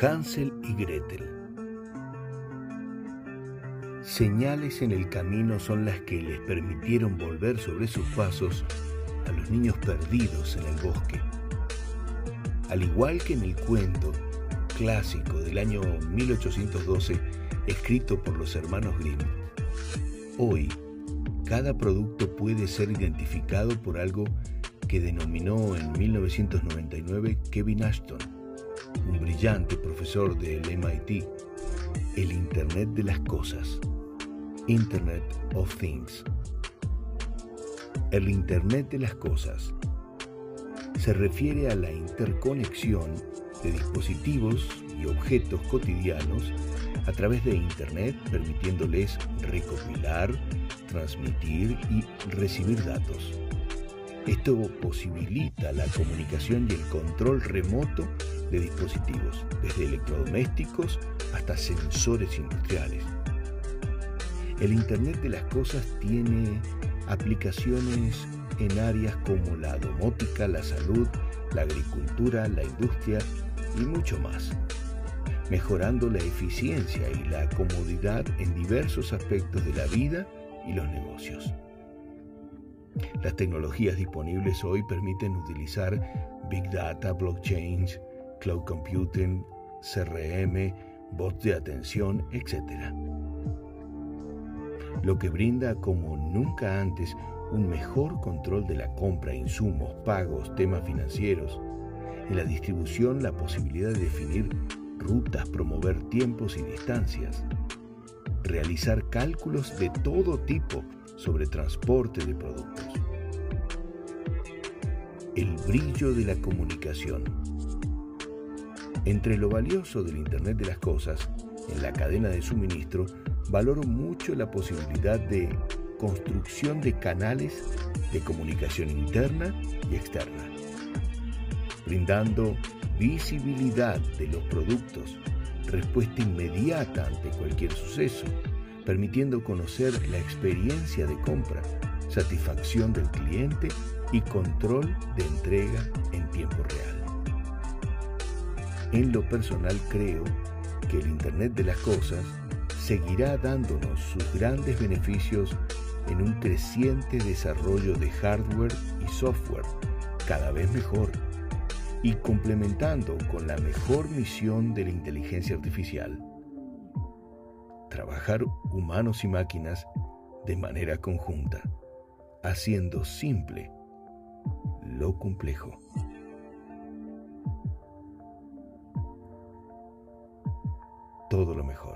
Hansel y Gretel. Señales en el camino son las que les permitieron volver sobre sus pasos a los niños perdidos en el bosque. Al igual que en el cuento clásico del año 1812, escrito por los hermanos Grimm, hoy cada producto puede ser identificado por algo que denominó en 1999 Kevin Ashton un brillante profesor del MIT, el Internet de las Cosas, Internet of Things. El Internet de las Cosas se refiere a la interconexión de dispositivos y objetos cotidianos a través de Internet, permitiéndoles recopilar, transmitir y recibir datos. Esto posibilita la comunicación y el control remoto de dispositivos, desde electrodomésticos hasta sensores industriales. El Internet de las Cosas tiene aplicaciones en áreas como la domótica, la salud, la agricultura, la industria y mucho más, mejorando la eficiencia y la comodidad en diversos aspectos de la vida y los negocios. Las tecnologías disponibles hoy permiten utilizar Big Data, blockchains, cloud computing, CRM, bots de atención, etc. Lo que brinda como nunca antes un mejor control de la compra, insumos, pagos, temas financieros. En la distribución la posibilidad de definir rutas, promover tiempos y distancias. Realizar cálculos de todo tipo sobre transporte de productos. El brillo de la comunicación. Entre lo valioso del Internet de las Cosas, en la cadena de suministro, valoro mucho la posibilidad de construcción de canales de comunicación interna y externa, brindando visibilidad de los productos, respuesta inmediata ante cualquier suceso, permitiendo conocer la experiencia de compra, satisfacción del cliente y control de entrega en tiempo real. En lo personal creo que el Internet de las Cosas seguirá dándonos sus grandes beneficios en un creciente desarrollo de hardware y software cada vez mejor y complementando con la mejor misión de la inteligencia artificial trabajar humanos y máquinas de manera conjunta, haciendo simple lo complejo. todo lo mejor.